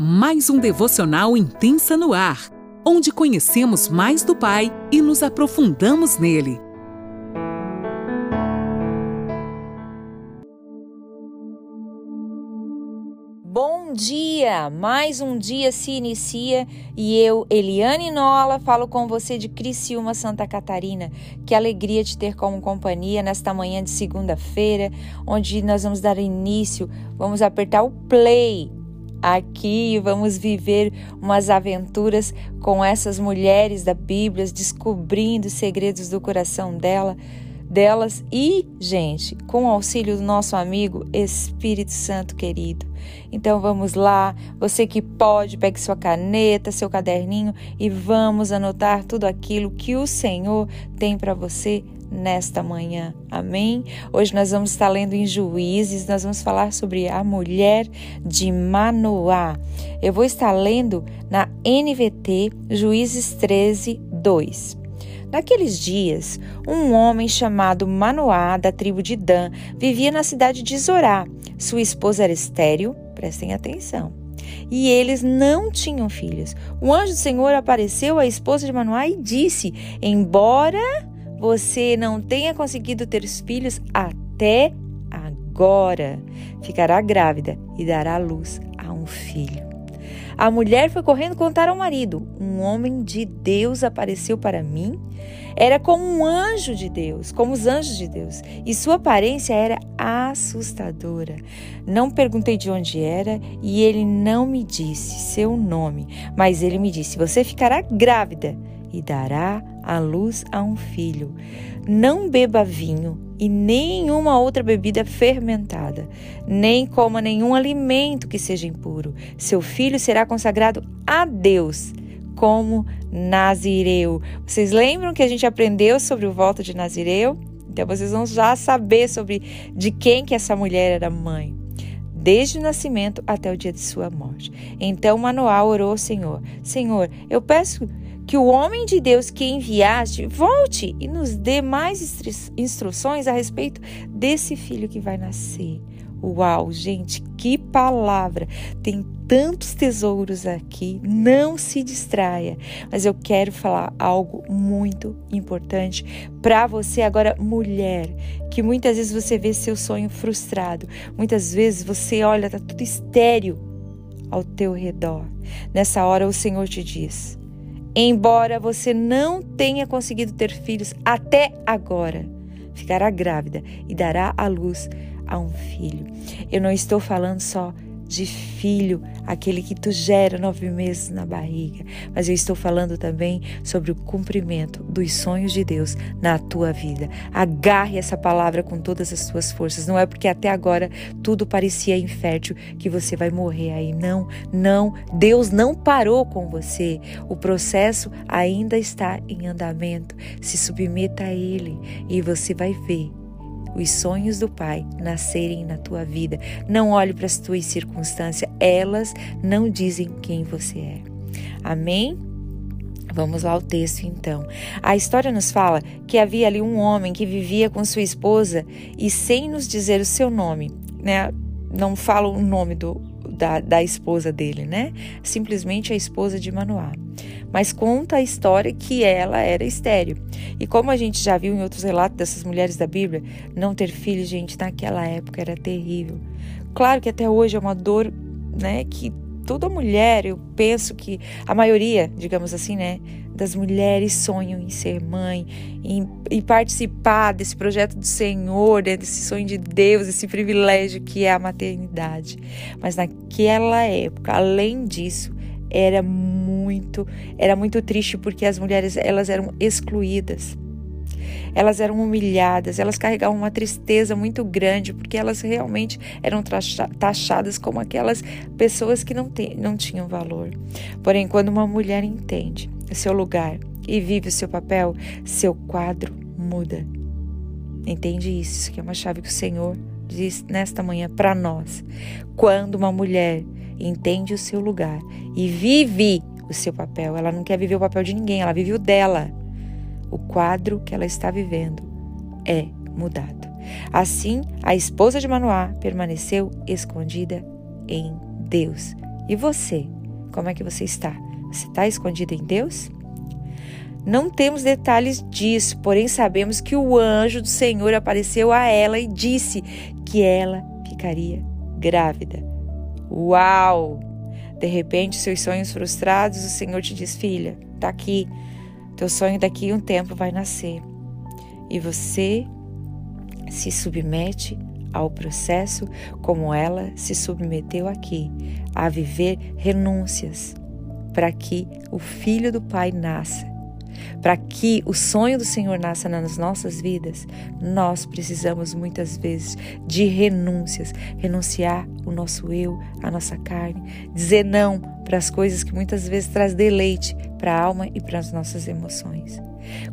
mais um devocional intensa no ar, onde conhecemos mais do Pai e nos aprofundamos nele. Bom dia! Mais um dia se inicia e eu, Eliane Nola, falo com você de Criciúma, Santa Catarina. Que alegria te ter como companhia nesta manhã de segunda-feira, onde nós vamos dar início, vamos apertar o play aqui e vamos viver umas aventuras com essas mulheres da Bíblia, descobrindo os segredos do coração dela, delas e, gente, com o auxílio do nosso amigo Espírito Santo querido. Então vamos lá, você que pode, pegue sua caneta, seu caderninho e vamos anotar tudo aquilo que o Senhor tem para você nesta manhã. Amém? Hoje nós vamos estar lendo em Juízes, nós vamos falar sobre a mulher de Manoá. Eu vou estar lendo na NVT, Juízes 13, 2. Naqueles dias, um homem chamado Manoá, da tribo de Dan, vivia na cidade de Zorá. Sua esposa era estéril, prestem atenção. E eles não tinham filhos. O anjo do Senhor apareceu à esposa de Manoá e disse: Embora você não tenha conseguido ter filhos até agora, ficará grávida e dará luz a um filho. A mulher foi correndo contar ao marido: Um homem de Deus apareceu para mim. Era como um anjo de Deus, como os anjos de Deus, e sua aparência era assustadora. Não perguntei de onde era e ele não me disse seu nome, mas ele me disse: Você ficará grávida e dará a luz a um filho. Não beba vinho e nenhuma outra bebida fermentada, nem coma nenhum alimento que seja impuro. Seu filho será consagrado a Deus como Nazireu. Vocês lembram que a gente aprendeu sobre o voto de Nazireu? Então vocês vão já saber sobre de quem que essa mulher era mãe desde o nascimento até o dia de sua morte. Então Manoá orou ao Senhor: Senhor, eu peço que o homem de Deus que enviaste volte e nos dê mais instruções a respeito desse filho que vai nascer. Uau, gente, que palavra! Tem tantos tesouros aqui, não se distraia. Mas eu quero falar algo muito importante para você agora, mulher, que muitas vezes você vê seu sonho frustrado. Muitas vezes você olha, tá tudo estéril ao teu redor. Nessa hora o Senhor te diz: Embora você não tenha conseguido ter filhos até agora, ficará grávida e dará à luz a um filho. Eu não estou falando só de filho, aquele que tu gera nove meses na barriga. Mas eu estou falando também sobre o cumprimento dos sonhos de Deus na tua vida. Agarre essa palavra com todas as tuas forças. Não é porque até agora tudo parecia infértil que você vai morrer aí. Não, não. Deus não parou com você. O processo ainda está em andamento. Se submeta a Ele e você vai ver os sonhos do Pai nascerem na tua vida. Não olhe para as tuas circunstâncias, elas não dizem quem você é. Amém? Vamos lá ao texto então. A história nos fala que havia ali um homem que vivia com sua esposa e sem nos dizer o seu nome, né? Não fala o nome do, da, da esposa dele, né? Simplesmente a esposa de Manoá. Mas conta a história que ela era estéreo. E como a gente já viu em outros relatos dessas mulheres da Bíblia, não ter filhos, gente, naquela época era terrível. Claro que até hoje é uma dor, né, que toda mulher, eu penso que a maioria, digamos assim, né, das mulheres sonham em ser mãe, em, em participar desse projeto do Senhor, né, desse sonho de Deus, esse privilégio que é a maternidade. Mas naquela época, além disso, era muito, era muito triste porque as mulheres elas eram excluídas elas eram humilhadas, elas carregavam uma tristeza muito grande, porque elas realmente eram taxadas como aquelas pessoas que não, te, não tinham valor. Porém, quando uma mulher entende o seu lugar e vive o seu papel, seu quadro muda. Entende isso? Isso que é uma chave que o Senhor diz nesta manhã para nós. Quando uma mulher entende o seu lugar e vive o seu papel, ela não quer viver o papel de ninguém, ela vive o dela o quadro que ela está vivendo é mudado. Assim, a esposa de Manoá permaneceu escondida em Deus E você? Como é que você está? Você está escondido em Deus? Não temos detalhes disso, porém sabemos que o anjo do Senhor apareceu a ela e disse que ela ficaria grávida. Uau! De repente, seus sonhos frustrados, o Senhor te diz: Filha, tá aqui. Teu sonho daqui a um tempo vai nascer. E você se submete ao processo como ela se submeteu aqui, a viver renúncias para que o filho do Pai nasça para que o sonho do Senhor nasça nas nossas vidas, nós precisamos muitas vezes de renúncias, renunciar o nosso eu, a nossa carne, dizer não para as coisas que muitas vezes traz deleite para a alma e para as nossas emoções.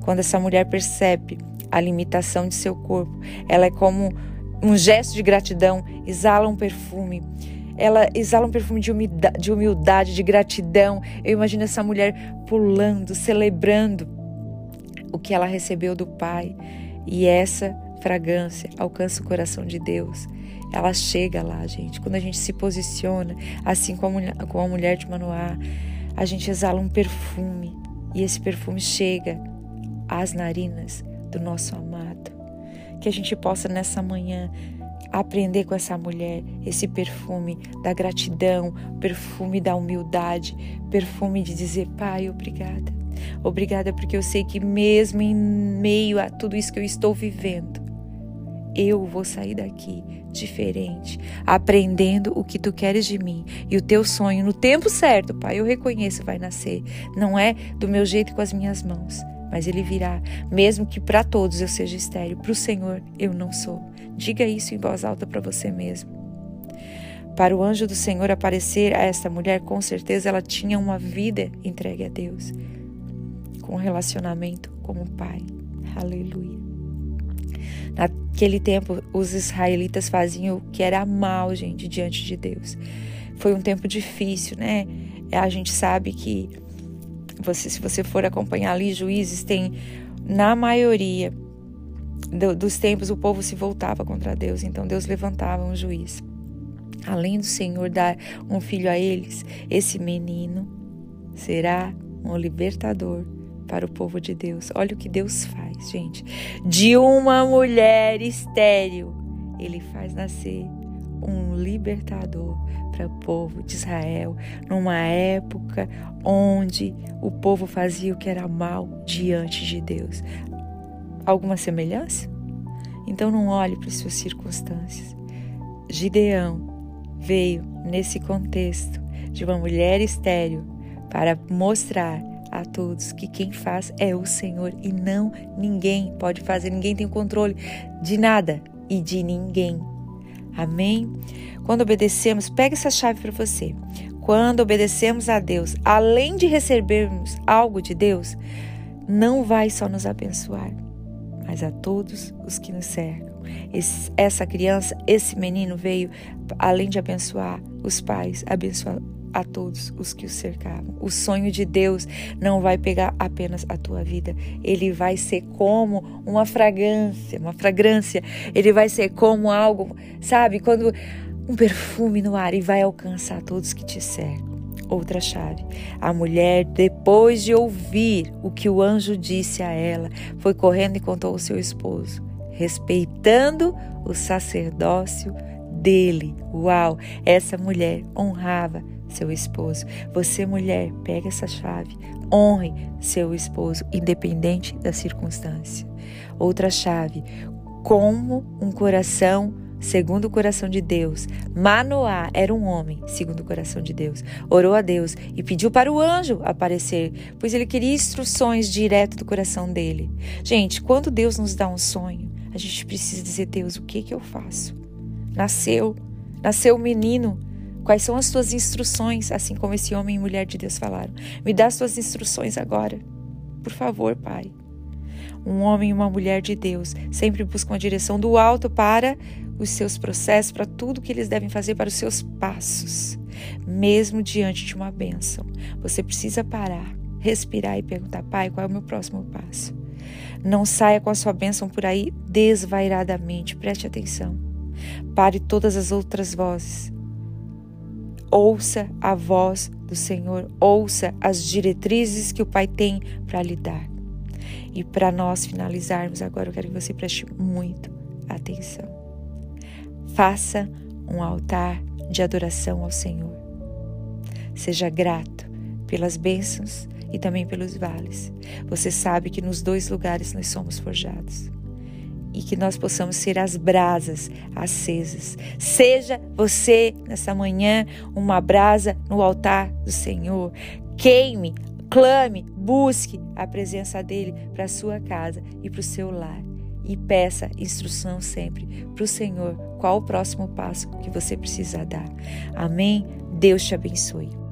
Quando essa mulher percebe a limitação de seu corpo, ela é como um gesto de gratidão, exala um perfume ela exala um perfume de humildade, de, humildade, de gratidão. Eu imagino essa mulher pulando, celebrando o que ela recebeu do Pai. E essa fragrância alcança o coração de Deus. Ela chega lá, gente. Quando a gente se posiciona, assim como a mulher de Manoá, a gente exala um perfume. E esse perfume chega às narinas do nosso amado. Que a gente possa nessa manhã aprender com essa mulher esse perfume da gratidão, perfume da humildade, perfume de dizer: Pai, obrigada. Obrigada porque eu sei que mesmo em meio a tudo isso que eu estou vivendo, eu vou sair daqui diferente, aprendendo o que tu queres de mim e o teu sonho no tempo certo, Pai. Eu reconheço vai nascer. Não é do meu jeito com as minhas mãos, mas ele virá, mesmo que para todos eu seja estéreo, para o Senhor eu não sou. Diga isso em voz alta para você mesmo. Para o anjo do Senhor aparecer a esta mulher, com certeza ela tinha uma vida entregue a Deus, com relacionamento com o Pai. Aleluia. Naquele tempo, os israelitas faziam o que era mal, gente, diante de Deus. Foi um tempo difícil, né? A gente sabe que você, se você for acompanhar ali, juízes tem, na maioria, do, dos tempos o povo se voltava contra Deus, então Deus levantava um juiz. Além do Senhor dar um filho a eles, esse menino será um libertador para o povo de Deus. Olha o que Deus faz, gente. De uma mulher estéril, ele faz nascer um libertador para o povo de Israel, numa época onde o povo fazia o que era mal diante de Deus alguma semelhança? Então não olhe para as suas circunstâncias. Gideão veio nesse contexto de uma mulher estéril para mostrar a todos que quem faz é o Senhor e não ninguém pode fazer, ninguém tem o controle de nada e de ninguém. Amém? Quando obedecemos, pega essa chave para você. Quando obedecemos a Deus, além de recebermos algo de Deus, não vai só nos abençoar, mas a todos os que nos cercam. Esse, essa criança, esse menino veio, além de abençoar os pais, abençoar a todos os que o cercavam. O sonho de Deus não vai pegar apenas a tua vida, ele vai ser como uma fragrância, uma fragrância. Ele vai ser como algo, sabe, quando um perfume no ar e vai alcançar todos que te cercam. Outra chave. A mulher, depois de ouvir o que o anjo disse a ela, foi correndo e contou ao seu esposo, respeitando o sacerdócio dele. Uau! Essa mulher honrava seu esposo. Você, mulher, pega essa chave. Honre seu esposo, independente da circunstância. Outra chave. Como um coração segundo o coração de Deus. Manoá era um homem, segundo o coração de Deus. Orou a Deus e pediu para o anjo aparecer, pois ele queria instruções direto do coração dele. Gente, quando Deus nos dá um sonho, a gente precisa dizer: Deus, o que que eu faço? Nasceu, nasceu o um menino. Quais são as tuas instruções, assim como esse homem e mulher de Deus falaram? Me dá as tuas instruções agora. Por favor, Pai. Um homem e uma mulher de Deus sempre buscam a direção do alto para os seus processos, para tudo que eles devem fazer, para os seus passos. Mesmo diante de uma bênção, você precisa parar, respirar e perguntar: Pai, qual é o meu próximo passo? Não saia com a sua bênção por aí desvairadamente, preste atenção. Pare todas as outras vozes. Ouça a voz do Senhor, ouça as diretrizes que o Pai tem para lhe dar. E para nós finalizarmos agora, eu quero que você preste muito atenção. Faça um altar de adoração ao Senhor. Seja grato pelas bênçãos e também pelos vales. Você sabe que nos dois lugares nós somos forjados. E que nós possamos ser as brasas acesas. Seja você, nessa manhã, uma brasa no altar do Senhor. Queime, clame, busque a presença dele para a sua casa e para o seu lar. E peça instrução sempre para o Senhor qual o próximo passo que você precisa dar. Amém? Deus te abençoe.